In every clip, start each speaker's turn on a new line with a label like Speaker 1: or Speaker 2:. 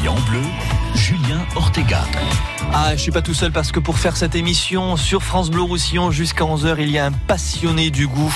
Speaker 1: vie en bleu, Julien Ortega.
Speaker 2: Ah, je suis pas tout seul parce que pour faire cette émission sur France Bleu Roussillon jusqu'à 11h, il y a un passionné du goût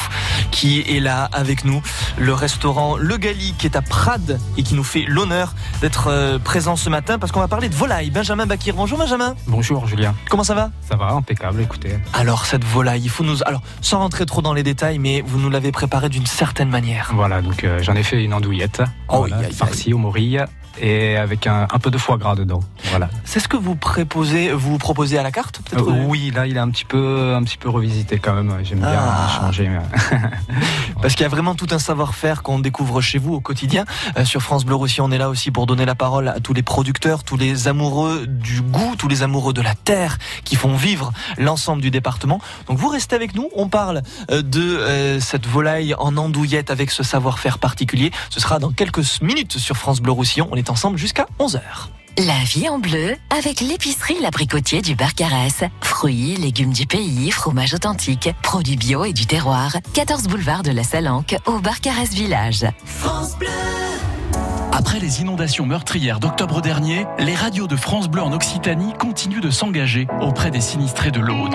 Speaker 2: qui est là avec nous. Le restaurant Le Gali qui est à Prades et qui nous fait l'honneur d'être euh, présent ce matin parce qu'on va parler de volaille. Benjamin Bakir. Bonjour Benjamin.
Speaker 3: Bonjour Julien.
Speaker 2: Comment ça va?
Speaker 3: Ça va, impeccable, écoutez.
Speaker 2: Alors cette volaille, il faut nous alors sans rentrer trop dans les détails mais vous nous l'avez préparée d'une certaine manière.
Speaker 3: Voilà, donc euh, j'en ai fait une andouillette,
Speaker 2: Oh,
Speaker 3: voilà, farcie aux morilles et avec un, un peu de foie gras dedans. Voilà.
Speaker 2: C'est ce que vous proposez vous proposez à la carte
Speaker 3: Euh, oui, là il est un petit peu un petit peu revisité quand même. J'aime bien
Speaker 2: Ah.
Speaker 3: changer.
Speaker 2: Parce qu'il y a vraiment tout un savoir-faire qu'on découvre chez vous au quotidien. Euh, sur France Bleu Roussillon, on est là aussi pour donner la parole à tous les producteurs, tous les amoureux du goût, tous les amoureux de la terre qui font vivre l'ensemble du département. Donc vous restez avec nous, on parle euh, de euh, cette volaille en andouillette avec ce savoir-faire particulier. Ce sera dans quelques minutes sur France Bleu Roussillon. On est ensemble jusqu'à 11h.
Speaker 4: La vie en bleu avec l'épicerie L'Abricotier du Barcarès. Fruits, légumes du pays, fromage authentique, produits bio et du terroir. 14 boulevard de la Salanque au Barcarès Village.
Speaker 1: Après les inondations meurtrières d'octobre dernier, les radios de France Bleu en Occitanie continuent de s'engager auprès des sinistrés de l'Aude.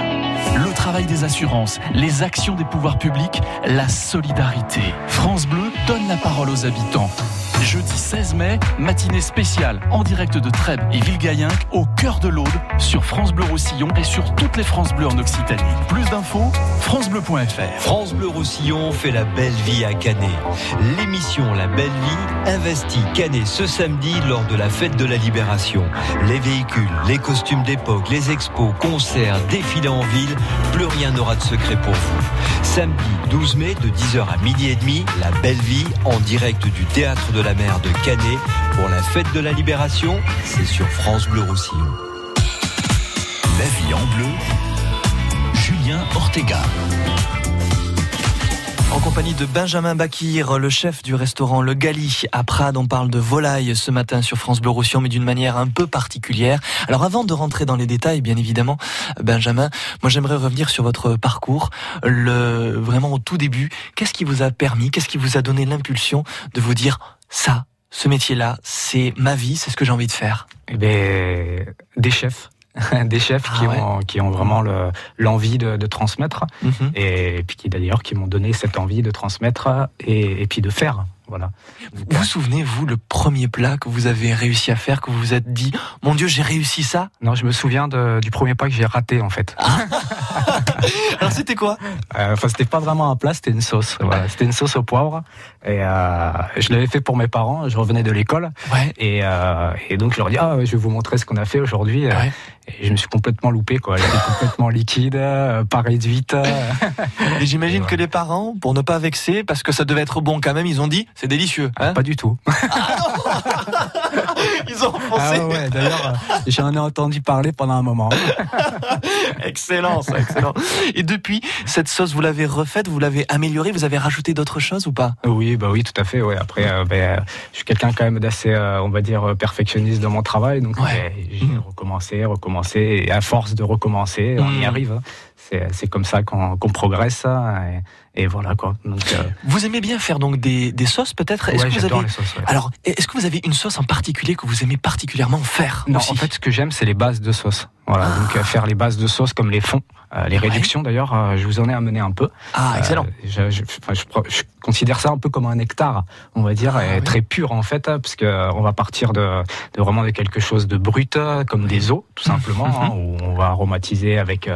Speaker 1: Le travail des assurances, les actions des pouvoirs publics, la solidarité. France Bleu donne la parole aux habitants. Jeudi 16 mai, matinée spéciale en direct de Trèbes et Villegayenc au cœur de l'Aude sur France Bleu Roussillon et sur toutes les France Bleu en Occitanie. Plus d'infos, francebleu.fr.
Speaker 5: France Bleu Roussillon fait la belle vie à Canet. L'émission La Belle Vie investit Canet ce samedi lors de la fête de la Libération. Les véhicules, les costumes d'époque, les expos, concerts, défilés en ville, plus rien n'aura de secret pour vous. Samedi 12 mai de 10h à midi et demi, La Belle Vie en direct du théâtre de la mer de Canet pour la fête de la Libération, c'est sur France Bleu Roussillon.
Speaker 1: La vie en bleu, Julien Ortega.
Speaker 2: En compagnie de Benjamin Bakir, le chef du restaurant Le Gali à Prades, on parle de volaille ce matin sur France Bleu Roussillon, mais d'une manière un peu particulière. Alors avant de rentrer dans les détails, bien évidemment, Benjamin, moi j'aimerais revenir sur votre parcours, vraiment au tout début. Qu'est-ce qui vous a permis, qu'est-ce qui vous a donné l'impulsion de vous dire ça, ce métier-là, c'est ma vie, c'est ce que j'ai envie de faire
Speaker 3: Eh ben, des chefs. des chefs
Speaker 2: Ah
Speaker 3: qui,
Speaker 2: ouais.
Speaker 3: ont, qui ont vraiment le- l'envie de, de transmettre
Speaker 2: Mhm.
Speaker 3: et, puis qui d'ailleurs qui m'ont donné cette envie de transmettre et, et puis de faire. Voilà.
Speaker 2: Vous vous souvenez, vous, le premier plat que vous avez réussi à faire, que vous vous êtes dit, mon Dieu, j'ai réussi ça
Speaker 3: Non, je me souviens de- du premier pas que j'ai raté en fait.
Speaker 2: Alors c'était quoi?
Speaker 3: Euh, Enfin, c'était pas vraiment un plat, c'était une sauce. Voilà, c'était une sauce au poivre. Et euh, je l'avais fait pour mes parents. Je revenais de l'école
Speaker 2: Ouais.
Speaker 3: et, euh, et donc je leur dis ah je vais vous montrer ce qu'on a fait aujourd'hui.
Speaker 2: Ouais.
Speaker 3: Et je me suis complètement loupé quoi. Était complètement liquide, euh, pas réduite.
Speaker 2: Et j'imagine que les parents, pour ne pas vexer, parce que ça devait être bon quand même, ils ont dit c'est délicieux. Hein
Speaker 3: pas du tout.
Speaker 2: ils ont
Speaker 3: Ah
Speaker 2: foncé.
Speaker 3: ouais, d'ailleurs, euh, j'en ai entendu parler pendant un moment.
Speaker 2: Excellent, ça, excellent. Et depuis, cette sauce, vous l'avez refaite, vous l'avez améliorée, vous avez rajouté d'autres choses ou pas?
Speaker 3: Oui, bah oui, tout à fait. Ouais. Après, euh, ben, je suis quelqu'un quand même d'assez, euh, on va dire, perfectionniste dans mon travail. Donc,
Speaker 2: Ouais.
Speaker 3: ben, j'ai
Speaker 2: Mhm.
Speaker 3: recommencé, recommencé. Et à force de recommencer, on y arrive. hein. C'est, comme ça qu'on, progresse. hein, Et, et voilà quoi. Donc, euh,
Speaker 2: Vous aimez bien faire donc des, des sauces peut-être? Est-ce
Speaker 3: ouais,
Speaker 2: que vous
Speaker 3: j'adore
Speaker 2: avez
Speaker 3: les sauces. ouais.
Speaker 2: alors est-ce que vous avez une sauce en particulier que vous aimez particulièrement faire?
Speaker 3: Non,
Speaker 2: aussi
Speaker 3: en fait, ce que j'aime, c'est les bases de sauce. Voilà,
Speaker 2: Ah.
Speaker 3: donc euh, faire les bases de sauce comme les fonds, euh, les réductions d'ailleurs, euh, je vous en ai amené un peu.
Speaker 2: Ah, excellent.
Speaker 3: Euh, je, je- enfin, je pro- je considère ça un peu comme un nectar, on va dire,
Speaker 2: Ah,
Speaker 3: et
Speaker 2: oui.
Speaker 3: très pur en fait, hein, parce que on va partir de, de vraiment de quelque chose de brut, comme des os, tout simplement,
Speaker 2: Mhm.
Speaker 3: hein, où on va aromatiser avec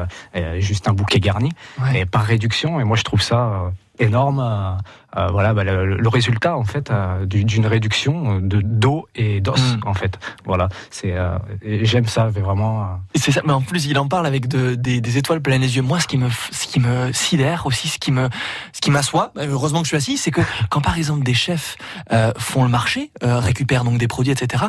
Speaker 3: juste un bouquet garni,
Speaker 2: Ouais.
Speaker 3: et par réduction. Et moi, je trouve ça euh, énorme. euh, euh, voilà, bah, le, le résultat en fait euh, du- d'une réduction de d'eau et d'os
Speaker 2: Mhm.
Speaker 3: en fait. Voilà, c'est euh, j'aime ça, mais vraiment.
Speaker 2: C'est ça, mais en plus il en parle avec de- des, des étoiles plein les yeux. Moi, ce qui me, ce qui me sidère aussi, ce qui me, ce qui m'assoit, bah, heureusement que je suis assis, c'est que quand par exemple des chefs font le marché, récupèrent donc des produits, etc.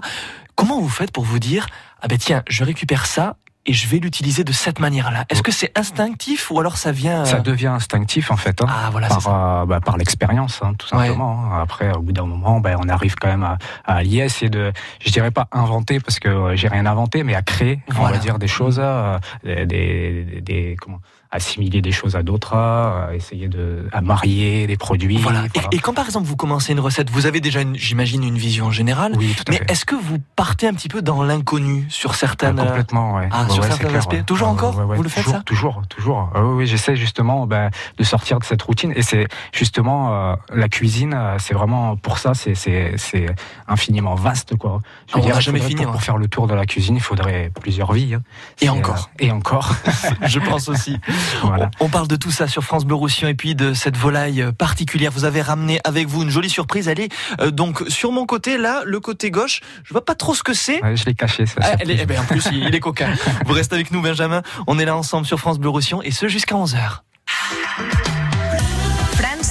Speaker 2: Comment vous faites pour vous dire, ah ben tiens, je récupère ça et je vais l'utiliser de cette manière-là Est-ce que c'est instinctif ou alors ça vient euh,
Speaker 3: Ça devient instinctif en fait. hein.
Speaker 2: Ah voilà,
Speaker 3: par, euh, bah, par l'expérience, hein, tout simplement. hein. Après, au bout d'un moment, bah, on arrive quand même à, à y essayer de, je dirais pas inventer parce que euh, j'ai rien inventé, mais à créer, on va dire des choses, euh, des, des, des- comment, assimiler des choses à d'autres, à essayer de à marier des produits.
Speaker 2: Voilà. Et, quand par exemple vous commencez une recette, vous avez déjà, j'imagine, une vision générale.
Speaker 3: Oui, tout à
Speaker 2: mais est-ce que vous partez un petit peu dans l'inconnu sur certaines
Speaker 3: ah, complètement, ouais.
Speaker 2: Ah, sur certains aspects? Toujours encore, vous le faites
Speaker 3: toujours,
Speaker 2: ça?
Speaker 3: Toujours, toujours. Ah oui, j'essaie justement ben, de sortir de cette routine. Et c'est justement euh, la cuisine, euh, c'est vraiment pour ça, c'est c'est infiniment vaste quoi.
Speaker 2: Je veux dire, jamais fini
Speaker 3: pour, faire le tour de la cuisine, il faudrait plusieurs vies. Hein.
Speaker 2: Et encore.
Speaker 3: et encore.
Speaker 2: Je pense aussi. Voilà. On, parle de tout ça sur France Bleu Roussillon et puis de cette volaille particulière. Vous avez ramené avec vous une jolie surprise. Elle est euh, donc sur mon côté, là, le côté gauche. Je vois pas trop ce que c'est.
Speaker 3: je l'ai caché. Ça,
Speaker 2: ah, eh ben, en plus, il, est coquin. Vous restez avec nous, Benjamin. On est là ensemble sur France Bleu Roussillon et ce jusqu'à 11h.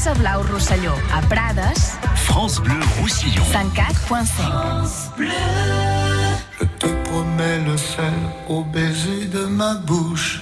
Speaker 6: France Blau Roussillon à Prades.
Speaker 1: France Bleu Roussillon.
Speaker 6: 104.5.
Speaker 7: Je te promets le sel au baiser de ma bouche.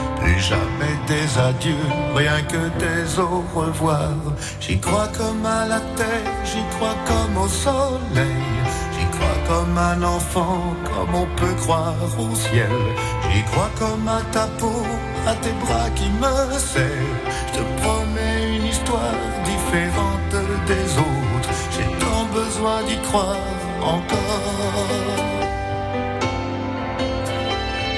Speaker 7: Plus jamais des adieux, rien que des au revoir. J'y crois comme à la terre, j'y crois comme au soleil. J'y crois comme un enfant, comme on peut croire au ciel. J'y crois comme à ta peau, à tes bras qui me serrent. Je te promets une histoire différente des autres. J'ai tant besoin d'y croire encore.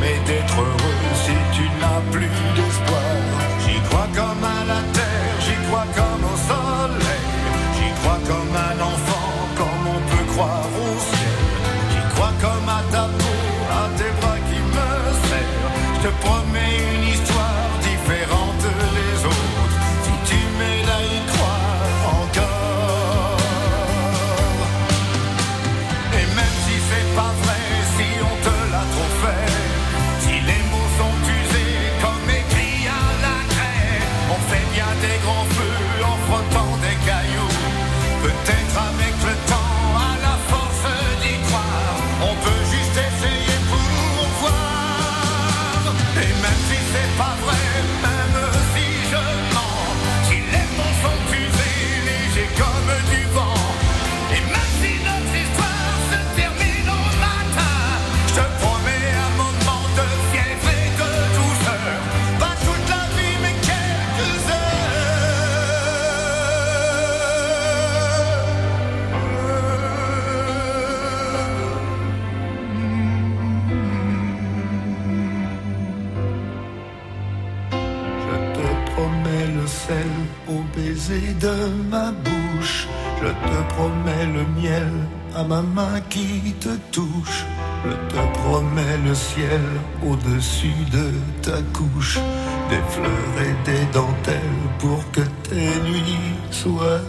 Speaker 7: D'être heureux si tu n'as plus d'espoir. J'y crois comme à la terre, pour que tes nuits soient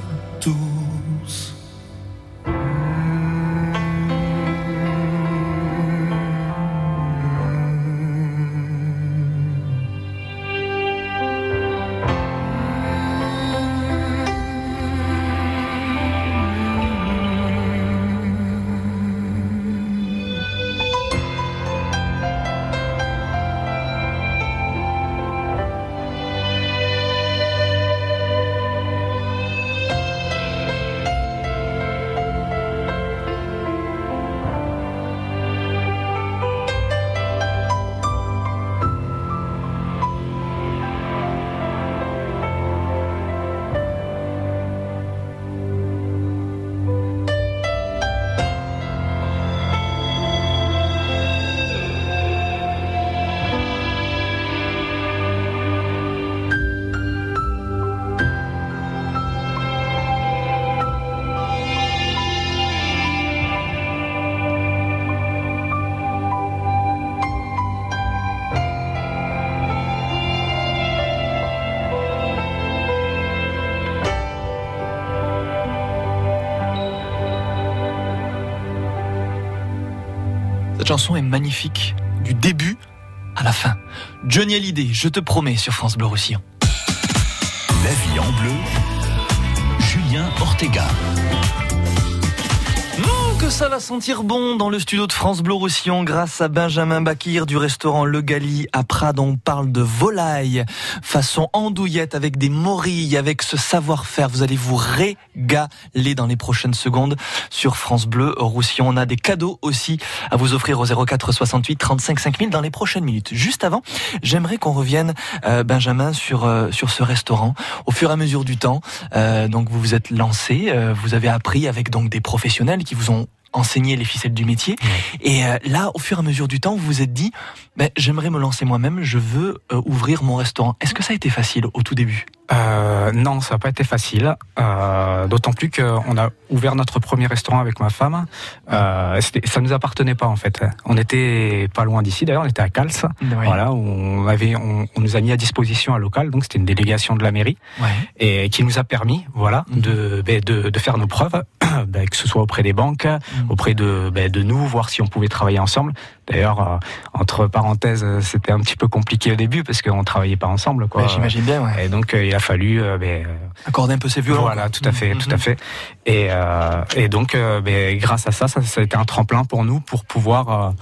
Speaker 2: chanson est magnifique, du début à la fin. Johnny Hallyday, je te promets, sur France Bleu Roussillon.
Speaker 1: La vie en bleu, Julien Ortega.
Speaker 2: Que ça va sentir bon dans le studio de France Bleu Roussillon grâce à Benjamin Bakir du restaurant Le Gali à Prades. On parle de volaille façon andouillette avec des morilles, avec ce savoir-faire. Vous allez vous régaler dans les prochaines secondes sur France Bleu Roussillon. On a des cadeaux aussi à vous offrir au 04 68 35 5000 dans les prochaines minutes. Juste avant, j'aimerais qu'on revienne, euh, Benjamin, sur, euh, sur ce restaurant. Au fur et à mesure du temps, euh, donc vous vous êtes lancé, euh, vous avez appris avec donc des professionnels qui vous ont enseigné les ficelles du métier. Et euh, là, au fur et à mesure du temps, vous vous êtes dit, ben, j'aimerais me lancer moi-même, je veux euh, ouvrir mon restaurant. Est-ce que ça a été facile au tout début?
Speaker 3: Euh, non, ça n'a pas été facile. Euh, D'autant plus qu'on a ouvert notre premier restaurant avec ma femme. Euh, ça nous appartenait pas en fait. On était pas loin d'ici. D'ailleurs, on était à Cals. Voilà, on avait, on, on nous a mis à disposition un local. Donc c'était une délégation de la mairie
Speaker 2: Ouais.
Speaker 3: et qui nous a permis, voilà,
Speaker 2: Mhm.
Speaker 3: de, ben, de, de faire nos preuves, ben, que ce soit auprès des banques,
Speaker 2: Mhm.
Speaker 3: auprès de, ben, de nous, voir si on pouvait travailler ensemble. D'ailleurs, euh, entre parenthèses, c'était un petit peu compliqué au début parce qu'on travaillait pas ensemble,
Speaker 2: J'imagine bien, ouais.
Speaker 3: Et donc euh, il a fallu euh, ben, euh,
Speaker 2: Accorder un peu ses violons.
Speaker 3: voilà, tout à fait, tout à fait. Et, euh, et donc, ben, grâce à ça, ça, ça a été un tremplin pour nous pour pouvoir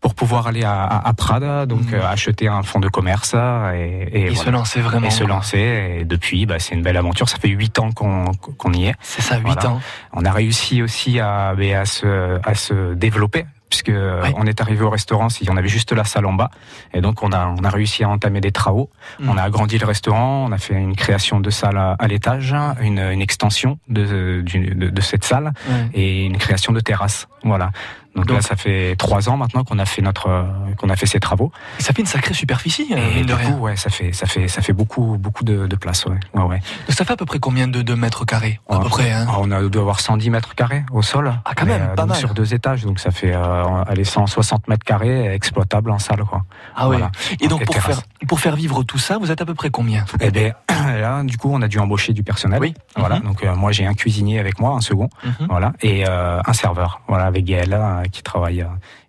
Speaker 3: pour pouvoir aller à, à, à Prada, donc
Speaker 2: Mhm.
Speaker 3: euh, acheter un fonds de commerce et,
Speaker 2: se lancer vraiment.
Speaker 3: et se lancer. Et depuis, bah, c'est une belle aventure. Ça fait huit ans qu'on qu'on y est.
Speaker 2: C'est ça, 8
Speaker 3: Voilà.
Speaker 2: ans.
Speaker 3: On a réussi aussi à, ben, à, se, à se développer puisque euh,
Speaker 2: Oui.
Speaker 3: on est arrivé au restaurant, on avait juste la salle en bas, et donc on a on a réussi à entamer des travaux.
Speaker 2: Mm.
Speaker 3: On a agrandi le restaurant, on a fait une création de salle à, à l'étage, une, une extension de, de, de cette salle et une création de terrasse. Voilà. Donc,
Speaker 2: Donc-
Speaker 3: là, ça fait trois ans maintenant qu'on a fait notre euh, qu'on a fait ces travaux.
Speaker 2: Ça fait une sacrée superficie, euh,
Speaker 3: et
Speaker 2: de
Speaker 3: du
Speaker 2: rien.
Speaker 3: coup, ouais, ça fait ça fait ça fait beaucoup beaucoup de, de place. Ouais. Ouais, ouais.
Speaker 2: Donc ça fait à peu près combien de, de mètres carrés À peu près, hein
Speaker 3: Ah, On a doit avoir 110 mètres carrés au sol.
Speaker 2: Ah, quand même,
Speaker 3: euh,
Speaker 2: pas mal.
Speaker 3: Sur deux étages, donc ça fait euh, allez, 160 mètres carrés exploitables en salle, quoi.
Speaker 2: Ah ouais.
Speaker 3: Voilà.
Speaker 2: Et donc pour faire, pour faire vivre tout ça, vous êtes à peu près combien
Speaker 3: Eh ben là, du coup, on a dû embaucher du personnel.
Speaker 2: Oui.
Speaker 3: Voilà.
Speaker 2: Mhm.
Speaker 3: Donc euh, moi, j'ai un cuisinier avec moi, un second,
Speaker 2: Mhm.
Speaker 3: voilà, et euh, un serveur, voilà, avec Gaël euh, qui travaille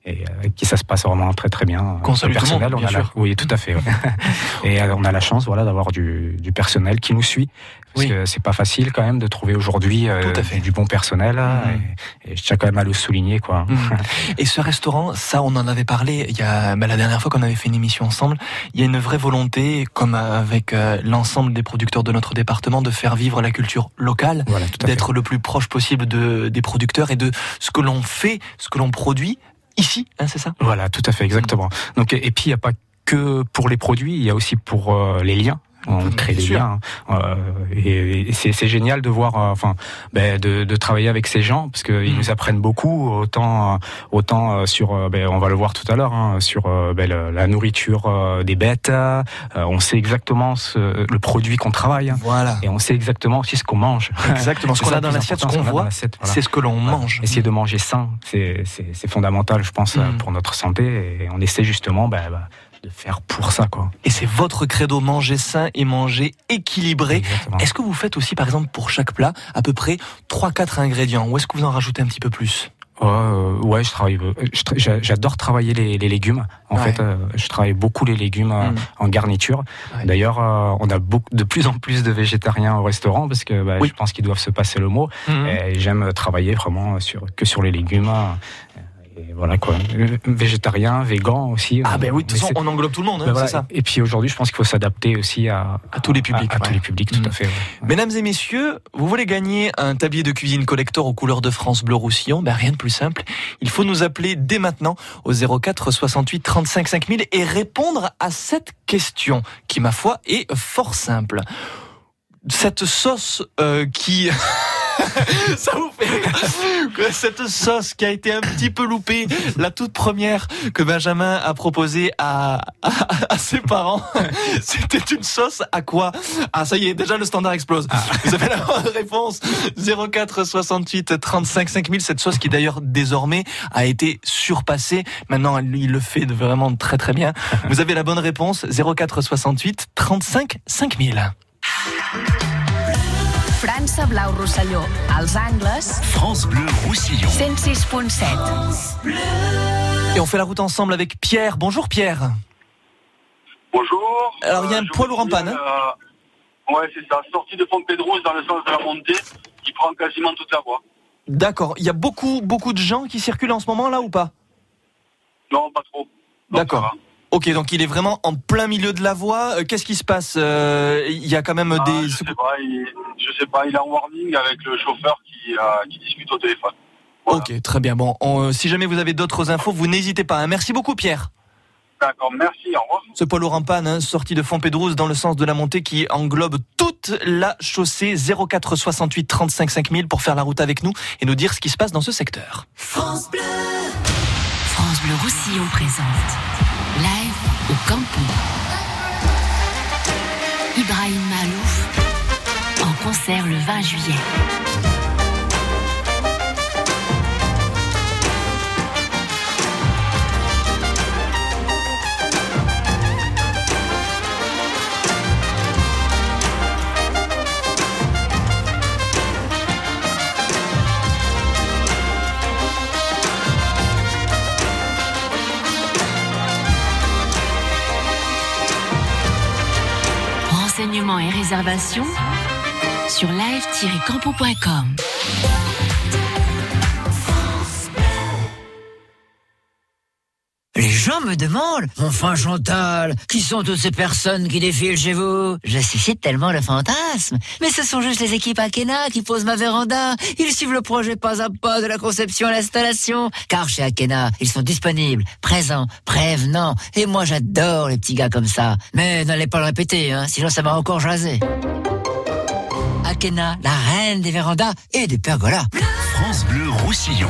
Speaker 3: et euh, avec qui ça se passe vraiment très très bien.
Speaker 2: Qu'on
Speaker 3: Le
Speaker 2: salue tout le monde,
Speaker 3: on a la-
Speaker 2: sûr.
Speaker 3: oui, tout à fait. ouais. et euh, on a la chance, voilà, d'avoir du, du personnel qui nous suit. Parce
Speaker 2: Oui.
Speaker 3: que c'est pas facile quand même de trouver aujourd'hui euh, du, bon personnel.
Speaker 2: Mhm.
Speaker 3: Et, et je tiens quand même à le souligner, quoi.
Speaker 2: Mhm. Et ce restaurant, ça, on en avait parlé il y a bah, la dernière fois qu'on avait fait une émission ensemble. Il y a une vraie volonté, comme avec euh, l'ensemble des producteurs de notre département, de faire vivre la culture locale,
Speaker 3: Voilà,
Speaker 2: d'être le plus proche possible de, des producteurs et de ce que l'on fait, ce que l'on produit ici, hein, c'est ça?
Speaker 3: Voilà, tout à fait, exactement. Donc, et puis, il n'y a pas que pour les produits, il y a aussi pour euh, les liens. On crée des liens. hein. Euh, et et c'est génial de voir, euh, enfin, ben, de, de travailler avec ces gens parce qu'ils
Speaker 2: Mhm.
Speaker 3: nous apprennent beaucoup, autant, euh, autant euh, sur, ben, on va le voir tout à l'heure, hein, sur ben, le- la nourriture des bêtes. euh, on sait exactement ce, le produit qu'on travaille hein,
Speaker 2: Voilà.
Speaker 3: et on sait exactement aussi ce qu'on mange.
Speaker 2: Exactement. Ce qu'on a dans l'assiette, ce qu'on voit,
Speaker 3: voilà.
Speaker 2: c'est ce que l'on mange.
Speaker 3: Essayer de manger sain, c'est fondamental, je pense,
Speaker 2: Mhm.
Speaker 3: pour notre santé. Et on essaie justement bah, faire pour ça, quoi.
Speaker 2: Et c'est votre credo, manger sain et manger équilibré. Est-ce que vous faites aussi, par exemple, pour chaque plat, à peu près 3-4 ingrédients Ou est-ce que vous en rajoutez un petit peu plus?
Speaker 3: Ouais, euh, ouais, je travaille. euh, J'adore travailler les, les légumes. En
Speaker 2: Ouais.
Speaker 3: fait, euh, je travaille beaucoup les légumes euh,
Speaker 2: Mm.
Speaker 3: en garniture.
Speaker 2: Ouais.
Speaker 3: D'ailleurs, on a beaucoup, de plus en plus de végétariens au restaurant parce que bah,
Speaker 2: Oui.
Speaker 3: je pense qu'ils doivent se passer le mot. Et j'aime travailler vraiment sur que sur les légumes. Et voilà quoi. Végétarien, végan aussi.
Speaker 2: Ah
Speaker 3: euh,
Speaker 2: ben oui, de toute façon, on englobe tout le monde, hein,
Speaker 3: ben voilà.
Speaker 2: c'est ça.
Speaker 3: Et puis aujourd'hui, je pense qu'il faut s'adapter aussi à,
Speaker 2: À tous les publics,
Speaker 3: À, à tous les publics, tout
Speaker 2: Mm.
Speaker 3: à fait. ouais.
Speaker 2: Mesdames et messieurs, vous voulez gagner un tablier de cuisine collector aux couleurs de France Bleu Roussillon? Ben rien de plus simple. Il faut nous appeler dès maintenant au 04 68 35 5000 et répondre à cette question qui, ma foi, est fort simple. Cette sauce euh, qui... Ça vous fait cette sauce qui a été un petit peu loupée, la toute première que Benjamin a proposée à, à, à ses parents, c'était une sauce à quoi? Ah ça y est, déjà le standard explose. Vous avez la bonne réponse 04 68 35 5000. Cette sauce qui d'ailleurs désormais a été surpassée. Maintenant, il le fait vraiment très très bien. Vous avez la bonne réponse 04 68 35 5000.
Speaker 6: França Blau Rosselló, als angles,
Speaker 1: France Bleu Roussillon.
Speaker 6: 106.7.
Speaker 2: Et on fait la route ensemble avec Pierre. Bonjour Pierre.
Speaker 8: Bonjour.
Speaker 2: Alors il y a un
Speaker 8: Euh,
Speaker 2: poids lourd en panne. hein
Speaker 8: euh, ouais, c'est ça. Sortie de Pompédrouze dans le sens de la montée, qui prend quasiment toute la voie.
Speaker 2: D'accord. Il y a beaucoup, beaucoup de gens qui circulent en ce moment là ou pas?
Speaker 8: Non, pas trop.
Speaker 2: D'accord. Ok, donc il est vraiment en plein milieu de la voie. Euh, Qu'est-ce qui se passe Euh, Il y a quand même
Speaker 8: Ah,
Speaker 2: des.
Speaker 8: je sais pas, il, je sais pas, il est en warning avec le chauffeur qui, euh, qui discute au téléphone. Voilà.
Speaker 2: Ok, très bien. Bon, on, euh, si jamais vous avez d'autres infos, vous n'hésitez pas. hein. Merci beaucoup Pierre.
Speaker 8: D'accord, merci, au revoir.
Speaker 2: Ce poids lourd en panne, hein, sorti de Fontpédrouze dans le sens de la montée qui englobe toute la chaussée 04 68 35 5000 pour faire la route avec nous et nous dire ce qui se passe dans ce secteur.
Speaker 4: France Bleu Roussillon présente Live au Campo. Ibrahim Malouf en concert le 20 juillet. Et réservations sur live-campo.com.
Speaker 9: gens me demandent, enfin Chantal, qui sont toutes ces personnes qui défilent chez vous? Je suscite tellement le fantasme. Mais ce sont juste les équipes Akena qui posent ma véranda. Ils suivent le projet pas à pas de la conception à l'installation. Car chez Akena, ils sont disponibles, présents, prévenants. Et moi j'adore les petits gars comme ça. Mais n'allez pas le répéter, hein, sinon ça m'a encore jasé. Akena, la reine des vérandas et des pergolas.
Speaker 1: France Bleu Roussillon.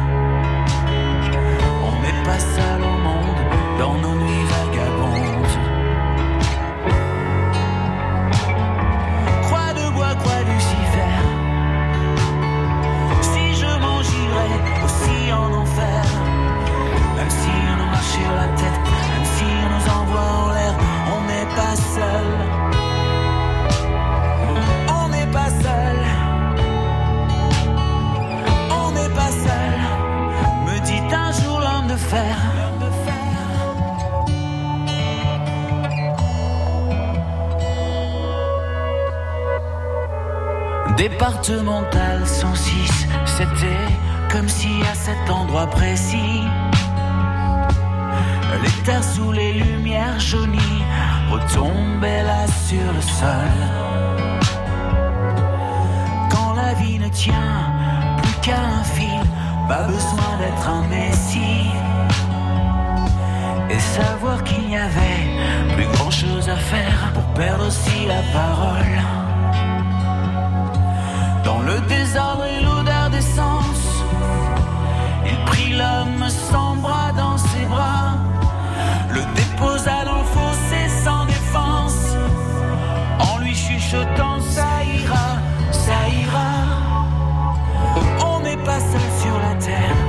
Speaker 10: D'être un messie. Et savoir qu'il n'y avait plus grand chose à faire pour perdre aussi la parole. Dans le désordre et l'odeur d'essence, il prit l'homme sans bras dans ses bras, le déposa dans le fossé sans défense, en lui chuchotant ça ira, ça ira. On n'est pas seul sur la terre,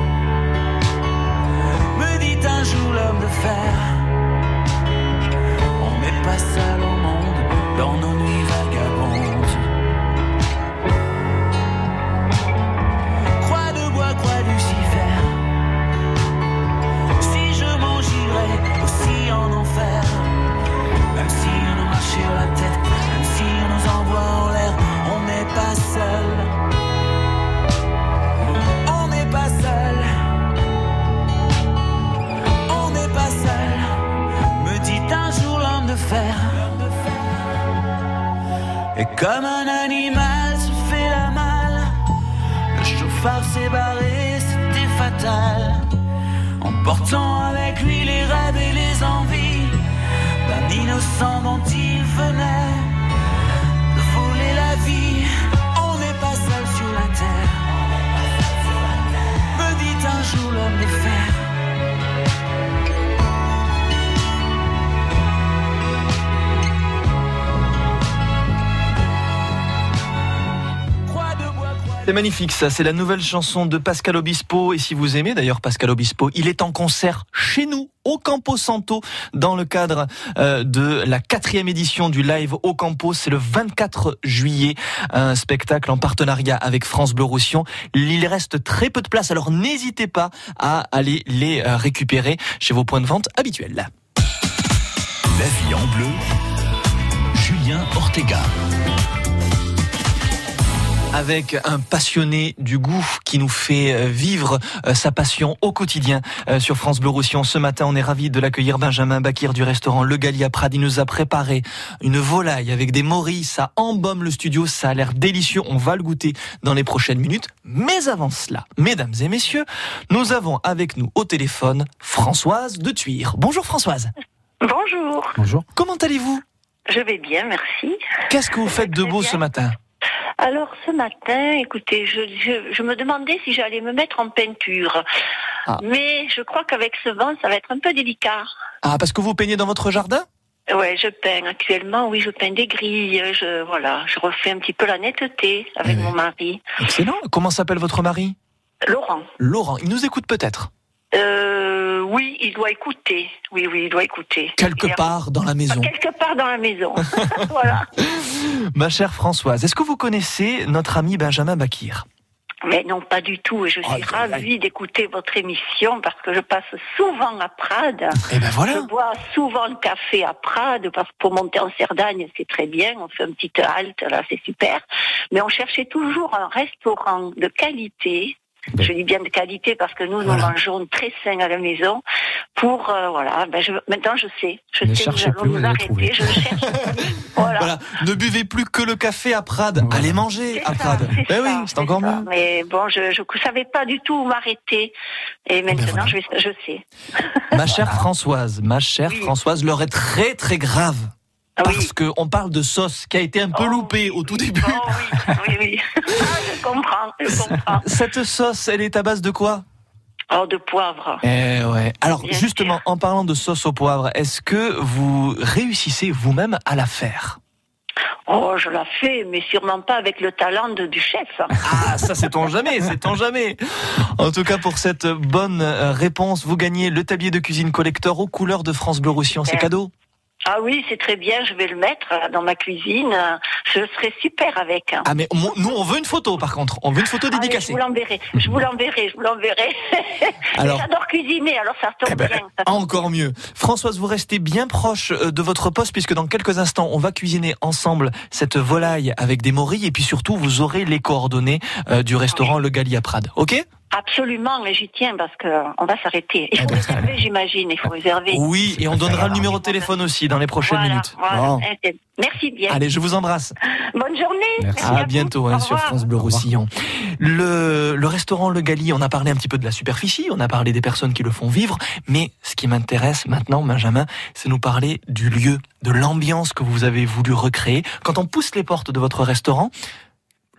Speaker 2: magnifique ça, c'est la nouvelle chanson de Pascal Obispo et si vous aimez d'ailleurs Pascal Obispo, il est en concert chez nous au Campo Santo dans le cadre euh, de la quatrième édition du live au Campo, c'est le 24 juillet, un spectacle en partenariat avec France Bleu Roussillon. Il reste très peu de place alors n'hésitez pas à aller les euh, récupérer chez vos points de vente habituels.
Speaker 1: La vie en bleu, Julien Ortega.
Speaker 2: Avec un passionné du goût qui nous fait euh, vivre euh, sa passion au quotidien euh, sur France Bleu Roussillon. Ce matin, on est ravi de l'accueillir Benjamin Bakir du restaurant Le Gallia Prad. Il nous a préparé une volaille avec des morilles. Ça embaume le studio. Ça a l'air délicieux. On va le goûter dans les prochaines minutes. Mais avant cela, mesdames et messieurs, nous avons avec nous au téléphone Françoise de Tuire. Bonjour Françoise.
Speaker 11: Bonjour,
Speaker 3: Bonjour.
Speaker 2: Comment allez-vous?
Speaker 11: Je vais bien, merci.
Speaker 2: Qu'est-ce que vous faites de beau
Speaker 11: bien.
Speaker 2: ce matin?
Speaker 11: Alors ce matin, écoutez, je, je, je me demandais si j'allais me mettre en peinture.
Speaker 2: Ah.
Speaker 11: Mais je crois qu'avec ce vent, ça va être un peu délicat.
Speaker 2: Ah, parce que vous peignez dans votre jardin?
Speaker 11: Ouais, je peins actuellement, oui, je peins des grilles, je voilà, je refais un petit peu la netteté avec
Speaker 2: Eh oui.
Speaker 11: mon mari.
Speaker 2: Excellent. Comment s'appelle votre mari?
Speaker 11: Laurent.
Speaker 2: Laurent. Il nous écoute peut-être
Speaker 11: Euh, oui, il doit écouter. Oui, oui, il doit écouter.
Speaker 2: quelque
Speaker 11: Et-
Speaker 2: part dans la maison.
Speaker 11: Quelque part dans la maison. voilà.
Speaker 2: Ma chère Françoise, est-ce que vous connaissez notre ami Benjamin Bakir?
Speaker 11: Mais non, pas du tout. Et je suis
Speaker 2: aïe.
Speaker 11: ravie d'écouter votre émission parce que je passe souvent à Prades.
Speaker 2: Eh ben voilà.
Speaker 11: Je bois souvent le café à Prades parce que pour monter en Cerdagne, c'est très bien. On fait une petite halte, là, c'est super. Mais on cherchait toujours un restaurant de qualité.
Speaker 3: Ben.
Speaker 11: Je dis bien de qualité parce que nous, nous
Speaker 2: Voilà.
Speaker 11: mangeons très sain à la maison. Pour euh, voilà, ben je, maintenant je sais, je
Speaker 3: Ne
Speaker 11: sais, nous allons
Speaker 3: plus,
Speaker 11: nous arrêter. Je cherche. voilà.
Speaker 2: Voilà. Ne buvez plus que le café à Prades.
Speaker 3: Voilà.
Speaker 2: Allez manger à Prades.
Speaker 11: c'est
Speaker 2: Ben
Speaker 11: ça,
Speaker 2: oui, c'est encore
Speaker 11: ça.
Speaker 2: mieux.
Speaker 11: Mais bon, je ne savais pas du tout où m'arrêter. Et maintenant,
Speaker 2: voilà.
Speaker 11: je, vais- je sais.
Speaker 2: Ma chère Françoise, ma chère
Speaker 11: Oui.
Speaker 2: Françoise, l'heure est très très grave.
Speaker 11: Ah oui.
Speaker 2: Parce qu'on parle de sauce qui a été un peu
Speaker 11: Oh,
Speaker 2: loupée au tout début.
Speaker 11: Oh oui, oui, oui. Ah, je comprends, je comprends.
Speaker 2: Cette sauce, elle est à base de quoi?
Speaker 11: Oh, de poivre.
Speaker 2: Eh ouais. Alors
Speaker 11: Bien
Speaker 2: justement,
Speaker 11: sûr.
Speaker 2: en parlant de sauce au poivre, est-ce que vous réussissez vous-même à la faire?
Speaker 11: Oh, je la fais, mais sûrement pas avec le talent de- du chef.
Speaker 2: Ah, ça c'est en jamais, c'est en jamais. En tout cas, pour cette bonne euh, réponse, vous gagnez le tablier de cuisine collector aux couleurs de France Bleu Roussillon. C'est cadeau.
Speaker 11: Ah oui, c'est très bien, je vais le mettre euh, dans ma cuisine. Je serai super avec.
Speaker 2: Ah mais nous, on veut une photo par contre. On veut une photo
Speaker 11: Ah, mais je
Speaker 2: dédicacée.
Speaker 11: vous l'enverrai, je vous l'enverrai, je vous l'enverrai.
Speaker 2: Alors-
Speaker 11: J'adore cuisiner, alors ça tombe
Speaker 2: Eh ben,
Speaker 11: bien. ça tombe
Speaker 2: encore mieux. Françoise, vous restez bien proche euh, de votre poste puisque dans quelques instants, on va cuisiner ensemble cette volaille avec des morilles et puis surtout, vous aurez les coordonnées euh, du restaurant Le Gallia Prade. Ok?
Speaker 11: Absolument, mais j'y tiens parce que euh, on va s'arrêter. Il faut
Speaker 2: Eh ben,
Speaker 11: réserver, j'imagine, il faut réserver.
Speaker 2: Oui, et on donnera le numéro de téléphone aussi dans les prochaines
Speaker 11: Voilà,
Speaker 2: minutes.
Speaker 11: voilà. Merci bien.
Speaker 2: Allez, je vous embrasse.
Speaker 11: Bonne journée.
Speaker 3: Merci.
Speaker 11: à
Speaker 2: À bientôt hein, sur. France Bleu Roussillon. Le, le restaurant Le Gali, on a parlé un petit peu de la superficie, on a parlé des personnes qui le font vivre, mais ce qui m'intéresse maintenant, Benjamin, c'est nous parler du lieu, de l'ambiance que vous avez voulu recréer. Quand on pousse les portes de votre restaurant,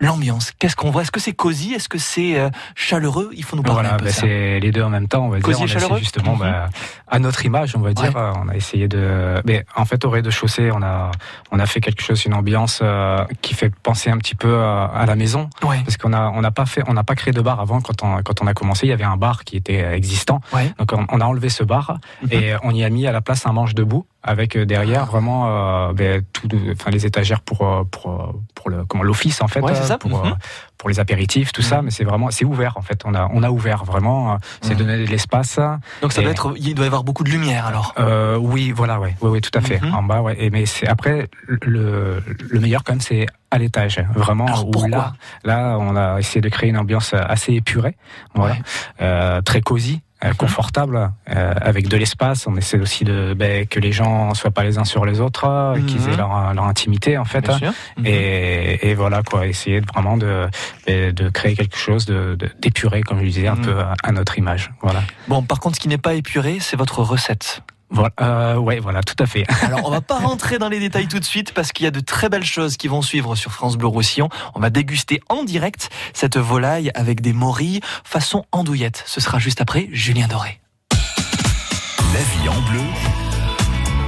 Speaker 2: l'ambiance, qu'est-ce qu'on voit? Est-ce que c'est cosy? Est-ce que c'est euh, chaleureux? Il faut nous parler
Speaker 3: Voilà,
Speaker 2: un peu de
Speaker 3: bah,
Speaker 2: ça.
Speaker 3: c'est les deux en même temps, on va
Speaker 2: Cosy
Speaker 3: dire.
Speaker 2: et
Speaker 3: On a
Speaker 2: chaleureux?
Speaker 3: justement,
Speaker 2: Mhm.
Speaker 3: bah, à notre image, on va dire,
Speaker 2: Ouais.
Speaker 3: euh, on a essayé de. Mais en fait, au rez-de-chaussée, on a, on a fait quelque chose, une ambiance euh, qui fait penser un petit peu à, à la maison,
Speaker 2: Ouais.
Speaker 3: parce qu'on a, on n'a pas fait, on n'a pas créé de bar avant. Quand on, quand on a commencé, il y avait un bar qui était existant.
Speaker 2: Ouais.
Speaker 3: Donc on, on a enlevé ce bar
Speaker 2: Mhm.
Speaker 3: et on y a mis à la place un manche debout avec euh, derrière vraiment euh, ben, tout, enfin les étagères pour euh, pour euh, pour le comment l'office en fait
Speaker 2: Ouais, c'est
Speaker 3: euh,
Speaker 2: ça.
Speaker 3: pour
Speaker 2: Mhm.
Speaker 3: pour les apéritifs tout ça mais c'est vraiment c'est ouvert en fait on a on a ouvert vraiment euh, c'est
Speaker 2: Mhm.
Speaker 3: donner de l'espace
Speaker 2: Donc ça
Speaker 3: Et-
Speaker 2: doit être, il doit y avoir beaucoup de lumière alors.
Speaker 3: euh, oui voilà ouais oui oui tout à fait
Speaker 2: Mhm.
Speaker 3: en bas ouais et mais c'est après le le meilleur quand même c'est à l'étage vraiment
Speaker 2: Alors,
Speaker 3: où là là on a essayé de créer une ambiance assez épurée voilà
Speaker 2: Ouais.
Speaker 3: euh, très cosy confortable, euh, avec de l'espace. On essaie aussi de ben, que les gens soient pas les uns sur les autres, euh, qu'ils
Speaker 2: Mhm.
Speaker 3: aient leur, leur intimité en fait.
Speaker 2: Sûr. Mhm.
Speaker 3: Et, et voilà quoi, essayer de, vraiment de, ben, de créer quelque chose de de- d'épuré, comme je disais, un
Speaker 2: Mhm.
Speaker 3: peu à, à notre image. Voilà.
Speaker 2: Bon, par contre, ce qui n'est pas épuré, c'est votre recette.
Speaker 3: Voilà, euh, ouais, voilà, tout à fait.
Speaker 2: Alors, on va pas rentrer dans les détails tout de suite parce qu'il y a de très belles choses qui vont suivre sur France Bleu Roussillon. On va déguster en direct cette volaille avec des morilles façon andouillette. Ce sera juste après Julien Doré.
Speaker 1: La vie en bleu,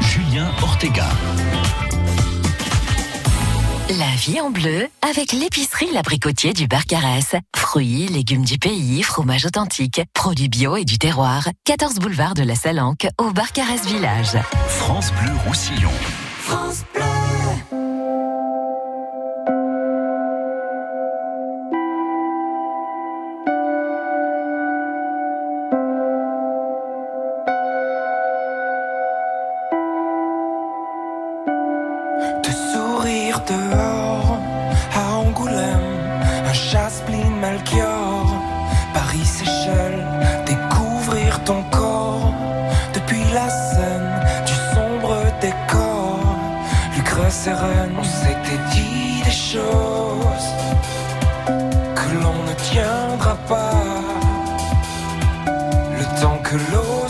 Speaker 1: Julien Ortega.
Speaker 4: La vie en bleu avec l'épicerie L'Abricotier du Barcarès. Fruits, légumes du pays, fromage authentique, produits bio et du terroir. 14 boulevard de la Salanque au Barcarès Village.
Speaker 1: France Bleu Roussillon.
Speaker 12: de on s'était dit des choses que l'on ne tiendra pas. Le temps que l'eau